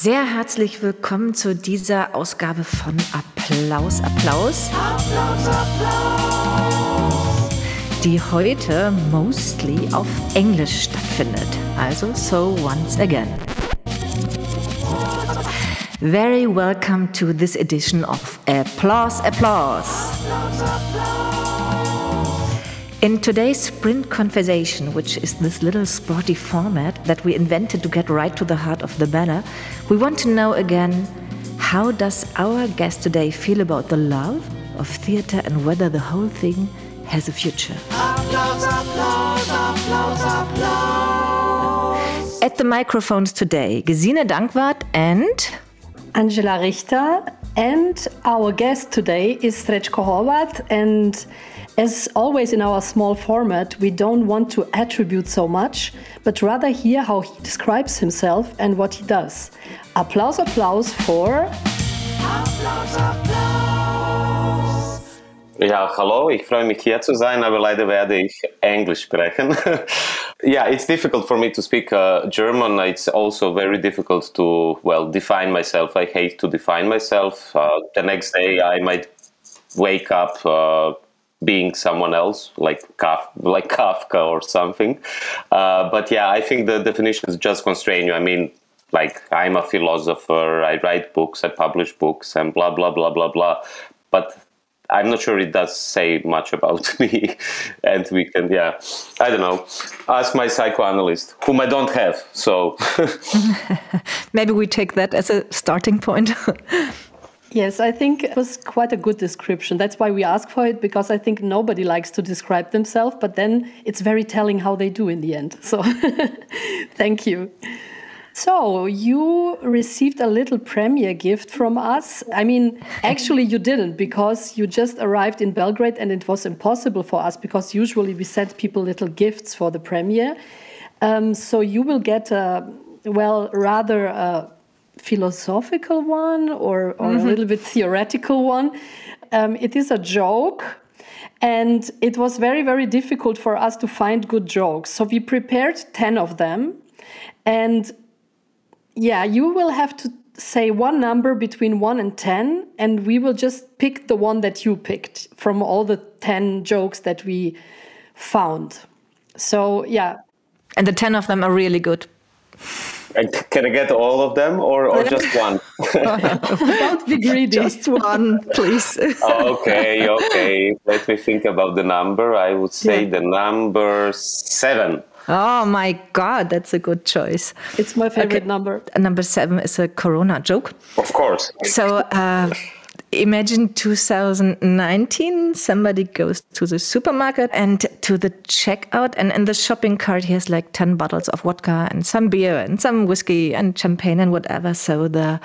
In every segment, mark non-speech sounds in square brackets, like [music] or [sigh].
Sehr herzlich willkommen zu dieser Ausgabe von Applaus, Applaus. Applaus, Applaus. Die heute mostly auf Englisch stattfindet. Also, so once again. Very welcome to this edition of Applause, Applause. applause, applause. In today's sprint conversation, which is this little sporty format that we invented to get right to the heart of the banner, we want to know again how does our guest today feel about the love of theater and whether the whole thing has a future. Applause, applause, applause, At the microphones today, Gesine Danckwart and Angela Richter, and our guest today is Srećko Horvat. And as always in our small format, we don't want to attribute so much, but rather hear how he describes himself and what he does. Applause, applause for. Applaus, Applaus. Ja, hallo, ich freue mich hier zu sein, aber leider werde ich Englisch sprechen. Yeah, it's difficult for me to speak uh, German. It's also very difficult to, well, define myself. I hate to define myself. Uh, the next day I might wake up uh, being someone else, like Kaf- like [laughs] Kafka or something. Uh, but yeah, I think the definitions just constrain you. I mean, like I'm a philosopher, I write books, I publish books, and blah blah blah blah blah. But I'm not sure it does say much about [laughs] me. and we can, yeah, I don't know, ask my psychoanalyst, whom I don't have. So [laughs] maybe we take that as a starting point. [laughs] Yes, I think it was quite a good description. That's why we ask for it because I think nobody likes to describe themselves, but then it's very telling how they do in the end. So thank you. So, you received a little premiere gift from us. I mean, actually, you didn't because you just arrived in Belgrade and it was impossible for us because usually we send people little gifts for the premiere. Um, so, you will get a, well, rather a philosophical one or, or mm -hmm. a mm-hmm. little bit theoretical one. Um, it is a joke. And it was very, very difficult for us to find good jokes. So we prepared 10 of them. And yeah, you will have to say one number between 1 and 10 and we will just pick the one that you picked from all the 10 jokes that we found. So, yeah. And the 10 of them are really good. Can I get all of them or, or just [laughs] one? [laughs] Don't be greedy. Just one, please. Oh, okay, okay. Let me think about the number. I would say yeah. the number seven. Oh my God, that's a good choice. It's my favorite okay. number. Number seven is a Corona joke. Of course. So uh, imagine 2019 somebody goes to the supermarket and to the checkout and in the shopping cart he has like 10 bottles of vodka and some beer and some whiskey and champagne and whatever so the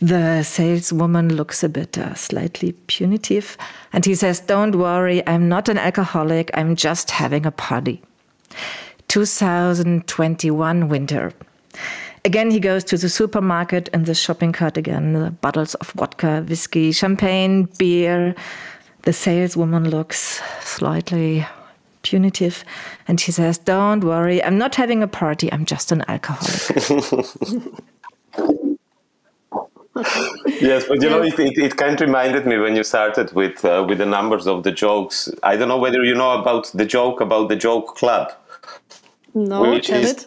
the saleswoman looks a bit uh, slightly punitive and he says don't worry i'm not an alcoholic i'm just having a party 2021 winter. Again, he goes to the supermarket and the shopping cart again, the bottles of vodka, whiskey, champagne, beer. The saleswoman looks slightly punitive and she says, Don't worry, I'm not having a party, I'm just an alcoholic. [laughs] yes, but you know, it, it, it, kind of reminded me when you started with uh, with the numbers of the jokes. I don't know whether you know about the joke about the joke club. No, which is, it.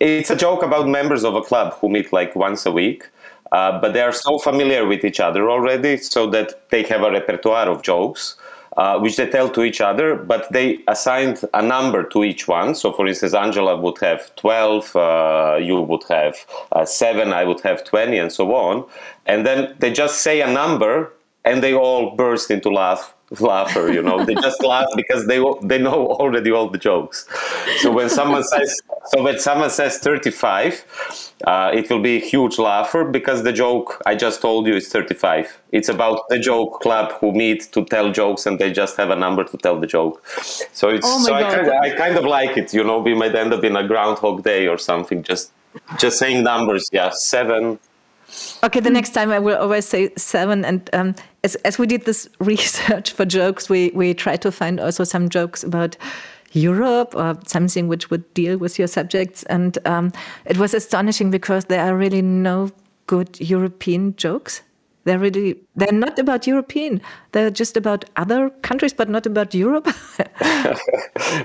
It's a joke about members of a club who meet like once a week, uh, but they are so familiar with each other already, so that they have a repertoire of jokes. Uh, which they tell to each other, but they assigned a number to each one. So, for instance, Angela would have 12, uh, you would have uh, 7, I would have 20, and so on. And then they just say a number and they all burst into laugh laugher you know. They just laugh because they they know already all the jokes. So when someone says so when someone says 35 uh, it will be a huge laugher because the joke i just told you is 35 it's about the joke club who meet to tell jokes and they just have a number to tell the joke. So it's oh so I kind, of, I kind of like it you know. We might end up in a groundhog day or something. Just just saying numbers yeah seven Okay, the next time I will always say seven. And um, as, as we did this [laughs] research for jokes, we, we tried to find also some jokes about Europe or something which would deal with your subjects. And um, it was astonishing because there are really no good European jokes. They're really they're not about European. They're just about other countries, but not about Europe. [laughs]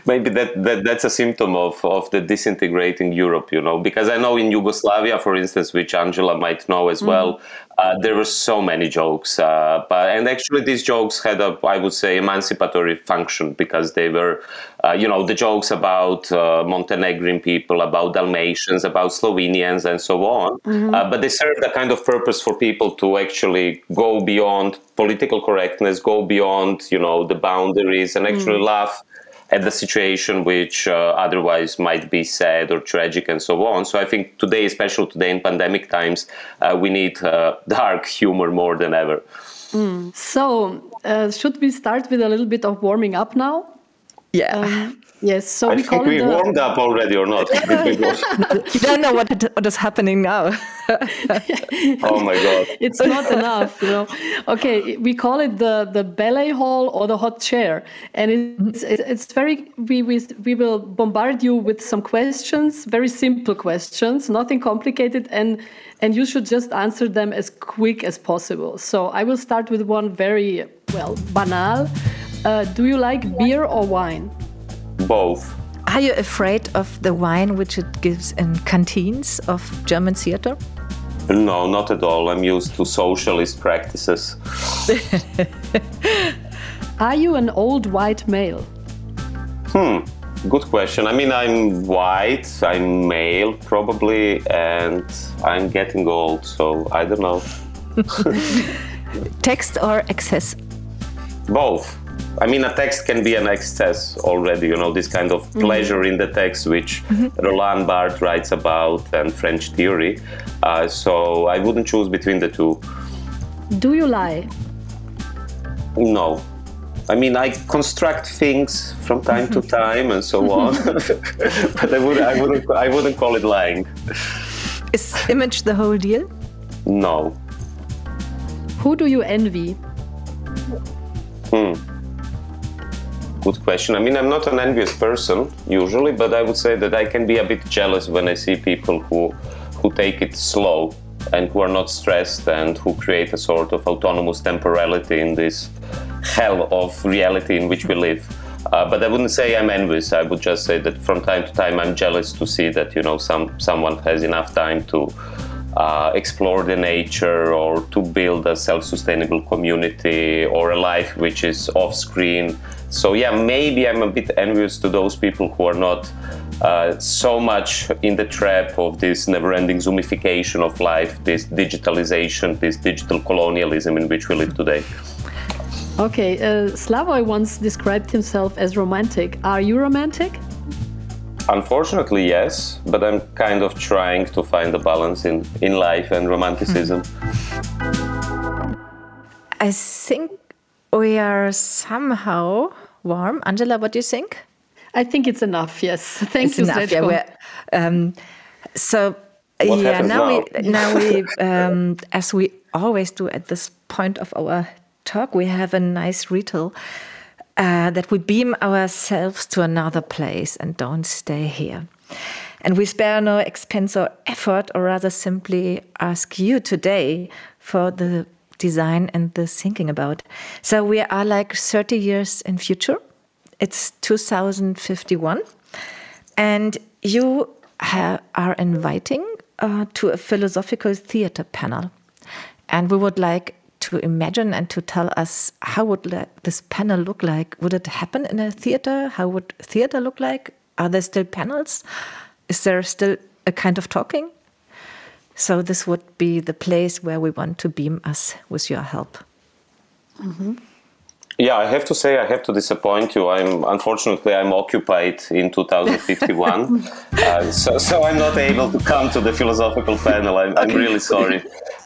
Maybe that, that that's a symptom of, of the disintegrating Europe, you know, because I know in Yugoslavia, for instance, which Angela might know as mm. well, uh, there were so many jokes, uh, but and actually these jokes had a, I would say, emancipatory function because they were, uh, you know, the jokes about uh, Montenegrin people, about Dalmatians, about Slovenians, and so on. Mm-hmm. Uh, but they served a kind of purpose for people to actually go beyond political correctness, go beyond, you know, the boundaries, and actually mm. laugh at the situation which uh, otherwise might be sad or tragic and so on. So I think today, especially today in pandemic times, uh, we need uh, [laughs] dark humor more than ever. Mm. So, uh, should we start with a little bit of warming up now? Yeah. Um, Yes, so I we think we warmed up already or not. [laughs] [laughs] you don't know what, it, what is happening now. [laughs] oh my god! It's not enough, you know. Okay, we call it the the ballet hall or the hot chair, and it's it's very we we we will bombard you with some questions, very simple questions, nothing complicated, and and you should just answer them as quick as possible. So I will start with one very well banal. Uh, do you like beer or wine? Both. Are you afraid of the wine which it gives in canteens of German theater? No, not at all. I'm used to socialist practices. [laughs] Are you an old white male? Hmm, good question. I mean, I'm white, I'm male probably, and I'm getting old, so I don't know. [laughs] Text or excess? Both. I mean, a text can be an excess already, you know, this kind of mm-hmm. pleasure in the text, which mm-hmm. Roland Barthes writes about and French theory. Uh, so I wouldn't choose between the two. Do you lie? No. I mean, I construct things from time to time and so on, [laughs] but I, would, I, wouldn't, I wouldn't call it lying. Is image the whole deal? No. Who do you envy? Hmm good question. I mean, I'm not an envious person usually, but I would say that I can be a bit jealous when I see people who who take it slow and who are not stressed and who create a sort of autonomous temporality in this hell of reality in which we live. Uh, but I wouldn't say I'm envious. I would just say that from time to time I'm jealous to see that you know some someone has enough time to uh, explore the nature or to build a self-sustainable community or a life which is off screen so yeah maybe i'm a bit envious to those people who are not uh, so much in the trap of this never-ending zoomification of life this digitalization this digital colonialism in which we live today. Okay uh, slavoj once described himself as romantic. Are you romantic Unfortunately, yes, but I'm kind of trying to find a balance in, in life and romanticism. I think we are somehow warm. Angela, what do you think? I think it's enough. Yes, [laughs] thank it's you. Enough, yeah, um, so what yeah, now, now, we now [laughs] we um, as we always do at this point of our talk, we have a nice ritual uh, that we beam ourselves to another place and don't stay here. And we spare no expense or effort, or rather simply ask you today for the design and the thinking about. So we are like 30 years in future. It's 2051. And you are inviting uh, to a philosophical theater panel. And we would like to imagine and to tell us how would this panel look like? Would it happen in a theater? How would theater look like? Are there still panels? Is there still a kind of talking? So this would be the place where we want to beam us with your help. Mm -hmm. Yeah, I have to say I have to disappoint you. I'm unfortunately I'm occupied in 2051, [laughs] uh, so so I'm not able to come to the philosophical panel. I'm, okay. I'm really sorry,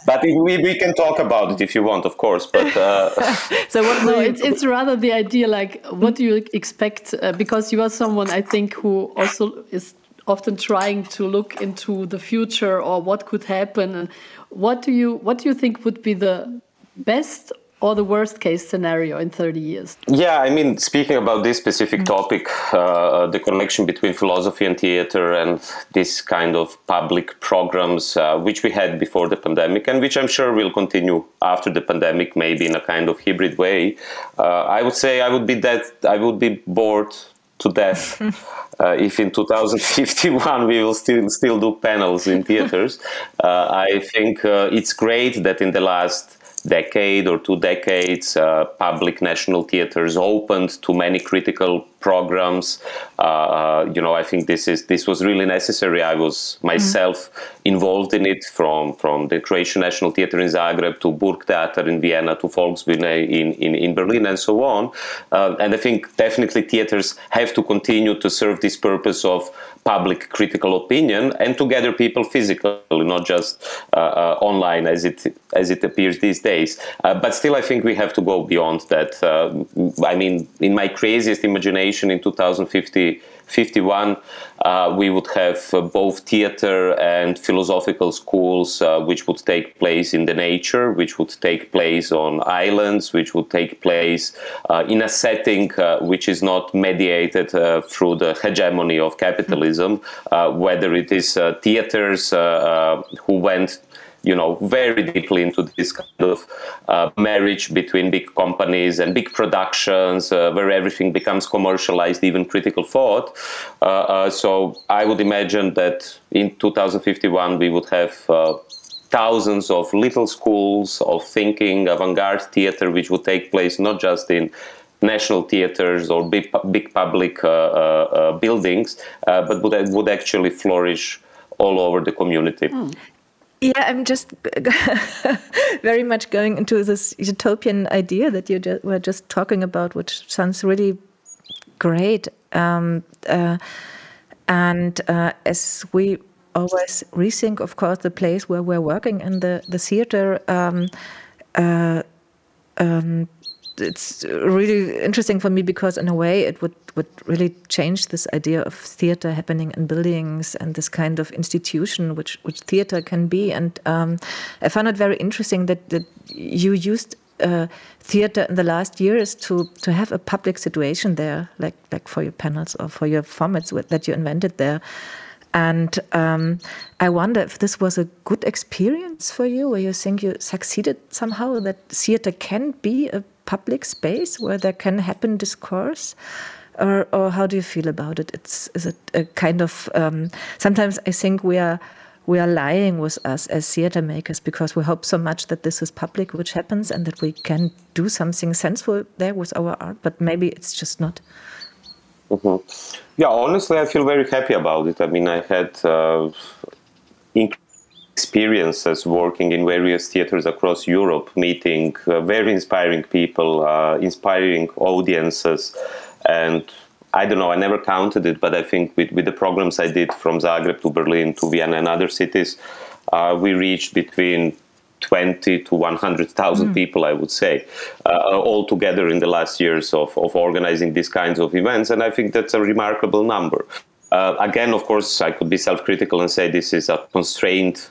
but we, we can talk about it if you want, of course. But uh, [laughs] so what? No, it's it's rather the idea. Like, what do you expect? Uh, because you are someone I think who also is often trying to look into the future or what could happen and what do you what do you think would be the best or the worst case scenario in 30 years? Yeah, I mean, speaking about this specific mm. topic, uh, the connection between philosophy and theater and this kind of public programs, uh, which we had before the pandemic and which I'm sure will continue after the pandemic, maybe in a kind of hybrid way. Uh, I would say I would be that I would be bored to death [laughs] uh, if in 2051 we will still still do panels in theaters. [laughs] Uh, I think uh, it's great that in the last decade or two decades, uh, public national theaters opened to many critical programs. Uh, uh, you know, I think this is this was really necessary. I was myself mm-hmm. involved in it from from the Croatian National Theatre in Zagreb to Burgtheater in Vienna to Volksbühne in, in, in Berlin and so on. Uh, and I think definitely theaters have to continue to serve this purpose of public critical opinion and to gather people physically, not just uh, uh, online as it as it appears these days. Uh, but still, I think we have to go beyond that. Uh, I mean, in my craziest imagination, in 2050 51, uh, we would have uh, both theater and philosophical schools, uh, which would take place in the nature, which would take place on islands, which would take place uh, in a setting uh, which is not mediated uh, through the hegemony of capitalism, whether it is theaters who went you know very deeply into this kind of uh, marriage between big companies and big productions uh, where everything becomes commercialized even critical thought uh, uh so i would imagine that in 2051 we would have uh, thousands of little schools of thinking avant-garde theater which would take place not just in national theaters or big, big public uh, buildings but would, would actually flourish all over the community. Mm. Yeah, I'm just [laughs] very much going into this utopian idea that you just, were just talking about, which sounds really great. Um, uh, and uh, as we always rethink, of course, the place where we're working in the the theater. Um, uh, um, it's really interesting for me because in a way it would would really change this idea of theater happening in buildings and this kind of institution which which theater can be. And um, I found it very interesting that, that you used uh, theater in the last years to to have a public situation there like like for your panels or for your formats that you invented there. And um, I wonder if this was a good experience for you, where you think you succeeded somehow, that theater can be a public space where there can happen discourse? Or, or how do you feel about it? It's is it a kind of um, sometimes I think we are we are lying with us as theater makers because we hope so much that this is public, which happens, and that we can do something sensible there with our art, but maybe it's just not. Mm -hmm. Yeah, honestly, I feel very happy about it. I mean, I had uh, experiences working in various theaters across Europe, meeting uh, very inspiring people, uh, inspiring audiences, and I don't know, I never counted it, but I think with, with the programs I did from Zagreb to Berlin to Vienna and other cities, uh, we reached between 20 to 100,000 mm. people, I would say, uh, all together in the last years of, of organizing these kinds of events. And I think that's a remarkable number. Uh, again, of course, I could be self critical and say this is a constrained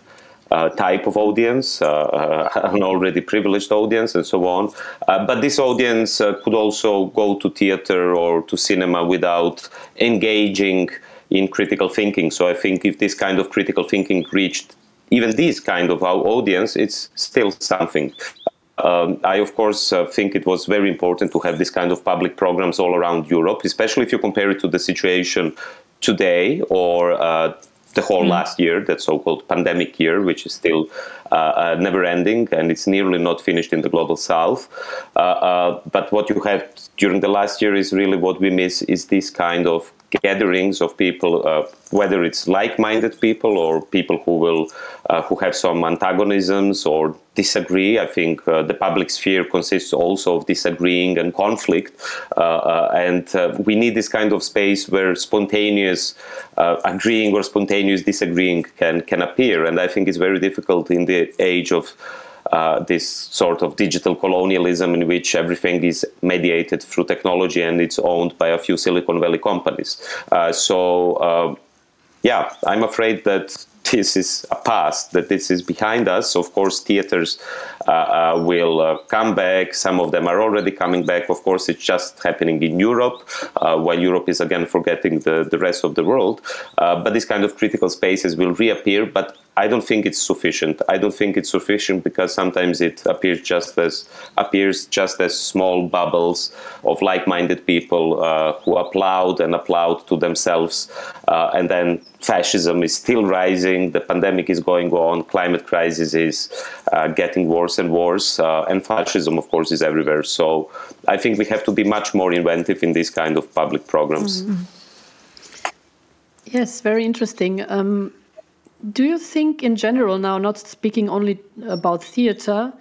uh, type of audience, uh, uh, [laughs] an already privileged audience, and so on. Uh, but this audience uh, could also go to theater or to cinema without engaging in critical thinking. So I think if this kind of critical thinking reached even this kind of our audience, it's still something. Um, I, of course, uh, think it was very important to have this kind of public programs all around Europe, especially if you compare it to the situation today or uh, the whole mm. last year, that so-called pandemic year, which is still uh, uh, never-ending, and it's nearly not finished in the global south. Uh, uh, but what you have during the last year is really what we miss is this kind of gatherings of people, uh, whether it's like-minded people or people who will uh, who have some antagonisms or disagree. I think uh, the public sphere consists also of disagreeing and conflict, and we need this kind of space where spontaneous agreeing or spontaneous disagreeing can can appear. And I think it's very difficult in the age of uh, this sort of digital colonialism in which everything is mediated through technology and it's owned by a few Silicon Valley companies. Uh, so, uh, yeah, I'm afraid that this is a past, that this is behind us. Of course, theaters uh, uh, will uh, come back. Some of them are already coming back. Of course, it's just happening in Europe, while Europe is again forgetting the, the rest of the world. But these kind of critical spaces will reappear. But I don't think it's sufficient. I don't think it's sufficient because sometimes it appears just as appears just as small bubbles of like-minded people uh, who applaud and applaud to themselves, uh, and then fascism is still rising. The pandemic is going on. Climate crisis is uh, getting worse and worse, uh, and fascism, of course, is everywhere. So I think we have to be much more inventive in these kind of public programs. Mm-hmm. Yes, very interesting. Um, do you think, in general, now not speaking only about theater,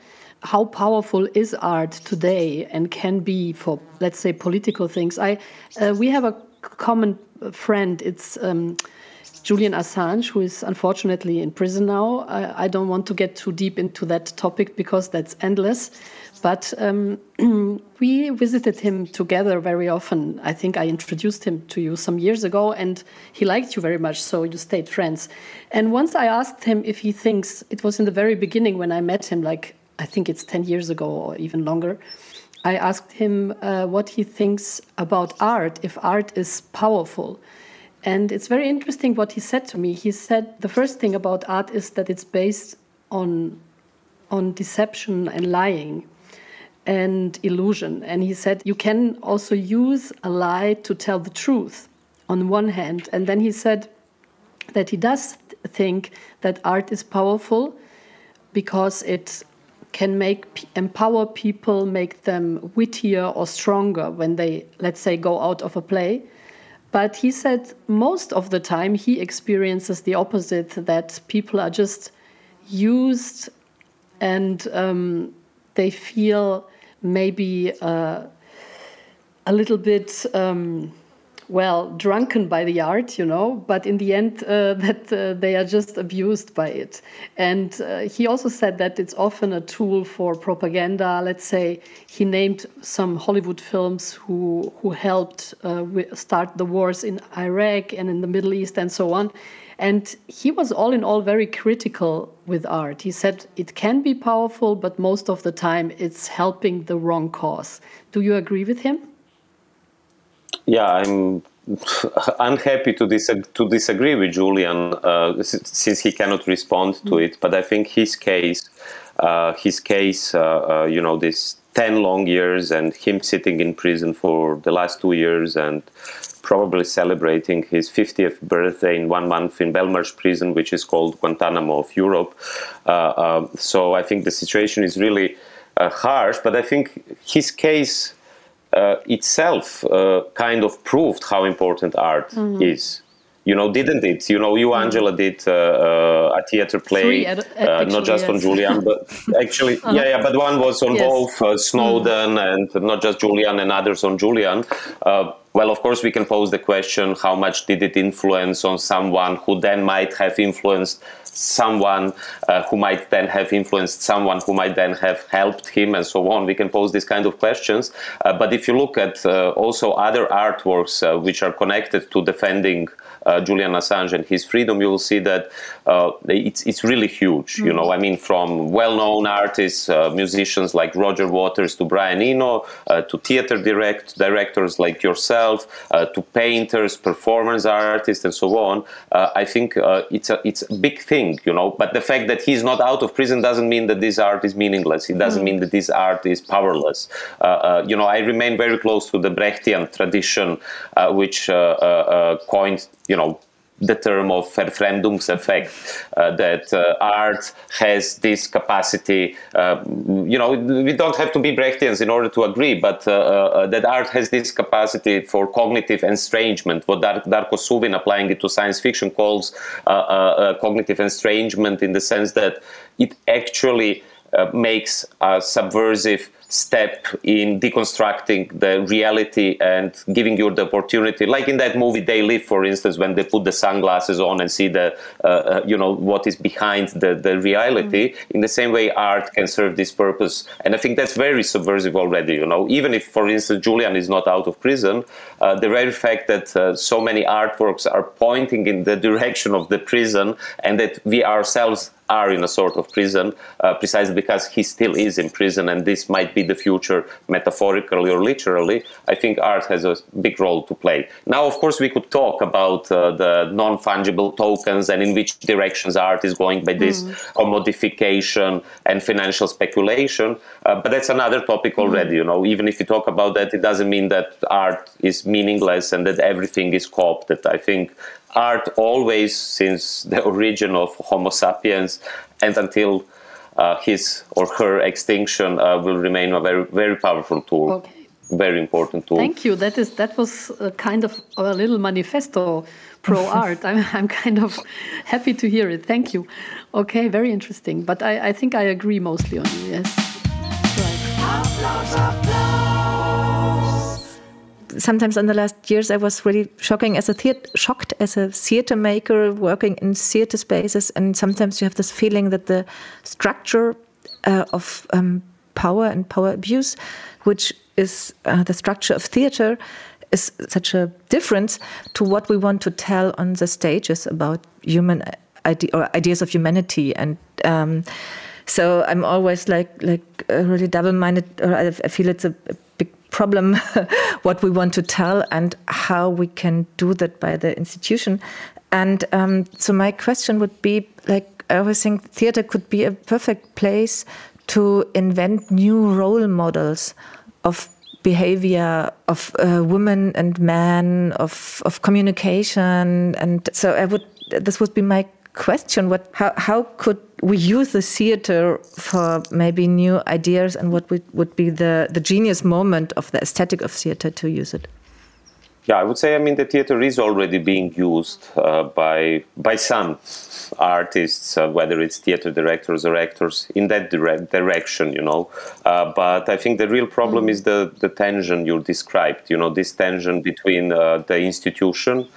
how powerful is art today and can be for, let's say, political things? I uh, we have a common friend. It's um, Julian Assange, who is unfortunately in prison now. I, I, don't want to get too deep into that topic because that's endless. But um, [clears throat] we visited him together very often. I think I introduced him to you some years ago, and he liked you very much, so you stayed friends. And once I asked him if he thinks, it was in the very beginning when I met him, like I think it's 10 years ago or even longer. I asked him uh, what he thinks about art, if art is powerful. And it's very interesting what he said to me. He said the first thing about art is that it's based on, on deception and lying and illusion. And he said you can also use a lie to tell the truth on one hand. And then he said that he does think that art is powerful because it can make empower people, make them wittier or stronger when they, let's say, go out of a play. But he said most of the time he experiences the opposite that people are just used and um, they feel maybe uh, a little bit. Um, well, drunken by the art, you know, but in the end, uh, [laughs] that uh, they are just abused by it. And uh, he also said that it's often a tool for propaganda. Let's say he named some Hollywood films who who helped uh, start the wars in Iraq and in the Middle East and so on. And he was all in all very critical with art. He said it can be powerful, but most of the time it's helping the wrong cause. Do you agree with him? yeah, I'm [laughs] unhappy to, dis- to disagree with Julian uh, since he cannot respond to mm. it. But I think his case, uh, his case, uh, uh you know, this 10 long years and him sitting in prison for the last two years and probably celebrating his 50th birthday in one month in Belmarsh prison, which is called Guantanamo of Europe. Uh, um, so I think the situation is really uh, harsh, but I think his case uh, itself uh, kind of proved how important art mm-hmm. is. You know, didn't it? You know, you mm-hmm. Angela did uh, uh a theater play, ad- uh, not just yes. on Julian, but [laughs] actually, uh-huh. yeah, yeah. But one was on yes. both uh, Snowden mm-hmm. and not just Julian and others on Julian. Well, of course, we can pose the question how much did it influence on someone who then might have influenced someone uh, who might then have influenced someone who might then have helped him and so on. We can pose these kind of questions. Uh, but if you look at uh, also other artworks uh, which are connected to defending uh, Julian Assange and his freedom, you will see that uh, it's it's really huge. Mm-hmm. You know, I mean, from well-known artists, uh, musicians like Roger Waters to Brian Eno, uh, to theater direct directors like yourself, uh, to painters, performance artists, and so on. Uh, I think it's a it's a big thing. You know, but the fact that he's not out of prison doesn't mean that this art is meaningless. It doesn't mm-hmm. mean that this art is powerless. you know, I remain very close to the Brechtian tradition, which coined you know the term of Verfremdungseffekt, uh, that uh, art has this capacity. Uh, you know, we don't have to be Brechtians in order to agree, but uh, uh, that art has this capacity for cognitive estrangement, what Dar- Darko Suvin, applying it to science fiction, calls uh, cognitive estrangement in the sense that it actually uh, makes a subversive step in deconstructing the reality and giving you the opportunity like in that movie they live for instance when they put the sunglasses on and see the uh, uh, you know what is behind the, the reality. Mm-hmm. in the same way art can serve this purpose. And i think that's very subversive already you know. Even if for instance julian is not out of prison uh, the very fact that uh, so many artworks are pointing in the [laughs] direction of the prison and that we ourselves are in a sort of prison uh, precisely because he still is in prison and this might be the future metaphorically or literally i think art has a big role to play now of course we could talk about uh, the non-fungible tokens and in which directions art is going by this mm. commodification and financial speculation uh, but that's another topic already mm. you know even if you talk about that it doesn't mean that art is meaningless and that everything is co-opted i think art always, since the [laughs] origin of Homo sapiens and until uh, his or her extinction, uh, will remain a very, very powerful tool. Okay. Very important tool. Thank you. That is that was a kind of a little manifesto pro [laughs] art. I'm I'm kind of happy to hear it. Thank you. Okay, very interesting. But I, I think I agree mostly on you. Yes. Right sometimes in the last years I was really shocking as a theater, shocked as a theater maker working in theater spaces, and sometimes you have this feeling that the structure uh, of um, power and power abuse, which is uh, the structure of theater, is such a difference to what we want to tell on the stages about human idea or ideas of humanity and. Um, so I'm always like like uh, really double-minded, or I feel it's a, a problem [laughs] what we want to tell and how we can do that by the institution. And um, so my question would be like i always think theater could be a perfect place to invent new role models of behavior of uh, women and men of of communication. And so i would this would be my question what how, how could we use the theater for maybe new ideas and what would, would be the, the genius moment of the aesthetic of theater to use it yeah i would say i mean the theater is already being used uh, by by some artists uh, whether it's theater directors or actors in that dire direction you know uh, but i think the real problem mm. is the the tension you described you know this tension between uh, the institution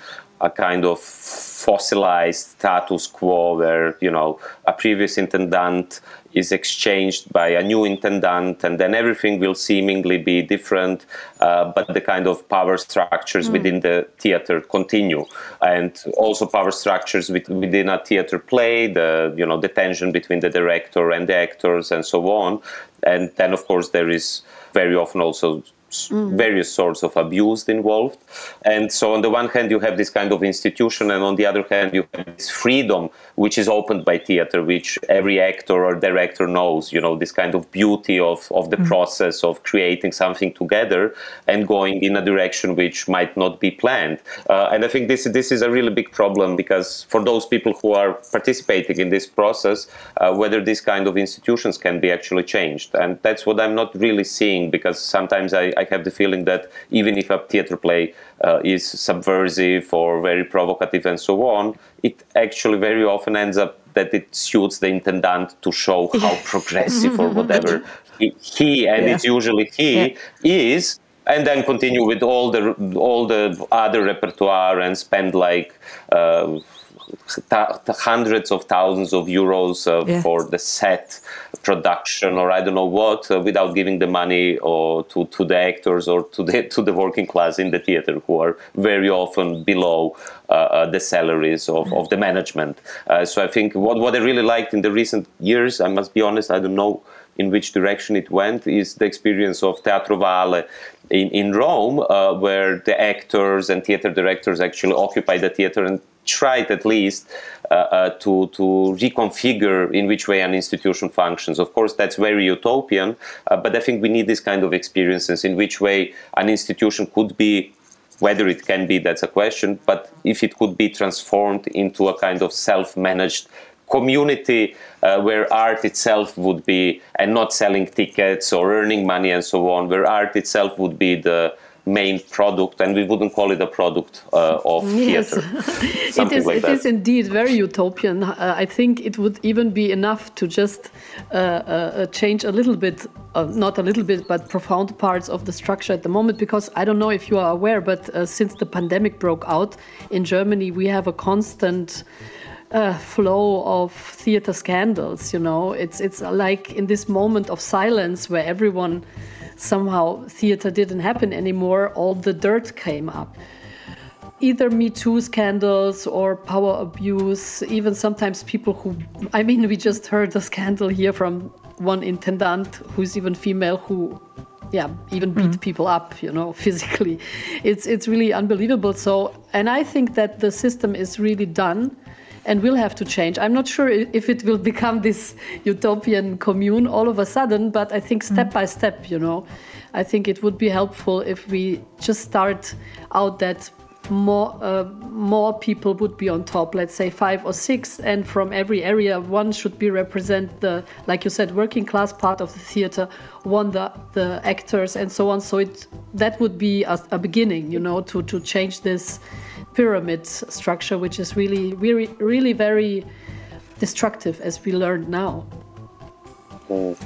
a kind of fossilized status quo where you know a previous intendant is exchanged by a new intendant and then everything will seemingly be different uh, but the kind of power structures mm. within the theater continue and also power structures with, within a theater play the you know the tension between the director and the actors and so on and then of course there is very often also various sorts of abuse involved. And so, on the one hand, you have this kind of institution, and on the other hand, you have this freedom which is opened by theater, which every actor or director knows. You know, this kind of beauty of, of the mm. process of creating something together and going in a direction which might not be planned. Uh, and I think this this is a really big problem because for those people who are participating in this process, uh, whether these kind of institutions can be actually changed, and that's what I'm not really seeing because sometimes I, I I have the feeling that even if a theater play uh, is subversive or very provocative and so on, it actually very often ends up that it suits the intendant to show how progressive or [laughs] whatever he, he and yeah. it's usually he yeah. is and then continue with all the all the other repertoire and spend like uh, hundreds of thousands of euros uh, yeah. for the set production or I don't know what uh, without giving the money or to, to the actors or to the [laughs] to the working class in the theater who are very often below uh, uh the salaries of, of the management. Uh, so I think what, what I really liked in the recent years, I must be honest, I don't know in which direction it went is the experience of Teatro Valle in, in Rome, uh, where the actors and theater directors actually occupy the theater and tried at least uh, uh, to, to reconfigure in which way an institution functions. Of course, that's very utopian, uh, but I think we need this kind of experiences in which way an institution could be whether it can be that's a question but if it could be transformed into a kind of self-managed community uh, where art itself would be and not selling tickets or earning money and so on where art itself would be the main product, and we wouldn't call it a product uh, of yes. theater. [laughs] it is. [laughs] like it is indeed very utopian. Uh, I think it would even be enough to just uh, uh, change a little bit, uh, not a little bit, but profound parts of the structure at the moment. Because I don't know if you are aware, but uh, since the pandemic broke out in Germany, we have a constant. Uh, flow of theater scandals you know it's it's like in this moment of silence where everyone somehow theater didn't happen anymore, all the dirt came up. Either Me Too scandals or power abuse, even sometimes people who, I mean, we just heard a scandal here from one intendant who's even female who yeah even beat mm. people up you know [laughs] physically it's it's really unbelievable so and i think that the system is really done and will have to change. I'm not sure if it will become this utopian commune all of a sudden, but I think step by step, you know, I think it would be helpful if we just start out that more uh, more people would be on top let's say five or six and from every area one should be represent the like you said working class part of the theater one the the actors and so on so it that would be a, a beginning you know to to change this pyramid structure, which is really, really, really very destructive, as we learned now. Mm.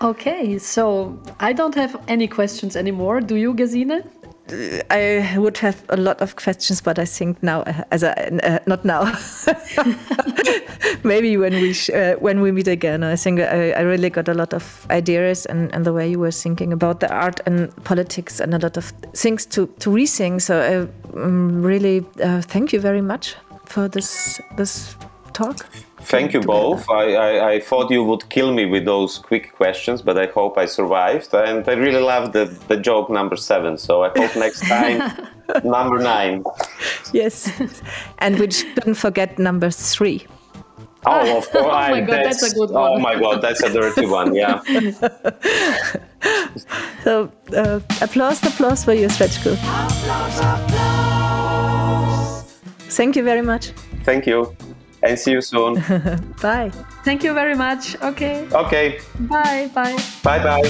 Okay, so I don't have any questions anymore. Do you, Gesine? I would have a lot of questions, but I think now, as a, uh, not now, [laughs] maybe when we uh, when we meet again. I think I, I, really got a lot of ideas and, and the way you were thinking about the art and politics and a lot of things to to rethink. So I um, really uh, thank you very much for this this talk. Thank you both. I, I, I, thought you would kill me with those quick questions, but I hope I survived. And I really love the, the joke number seven. So I hope next [laughs] time, number nine. Yes. And we shouldn't forget number three. Oh, of course. [laughs] oh my God, that's, that's, a good one. Oh my God, that's a dirty one, yeah. [laughs] so, uh, applause, the applause for you, Srečko. Thank you very much. Thank you and see you soon. [laughs] bye. Thank you very much. Okay. Okay. Bye. Bye. Bye bye.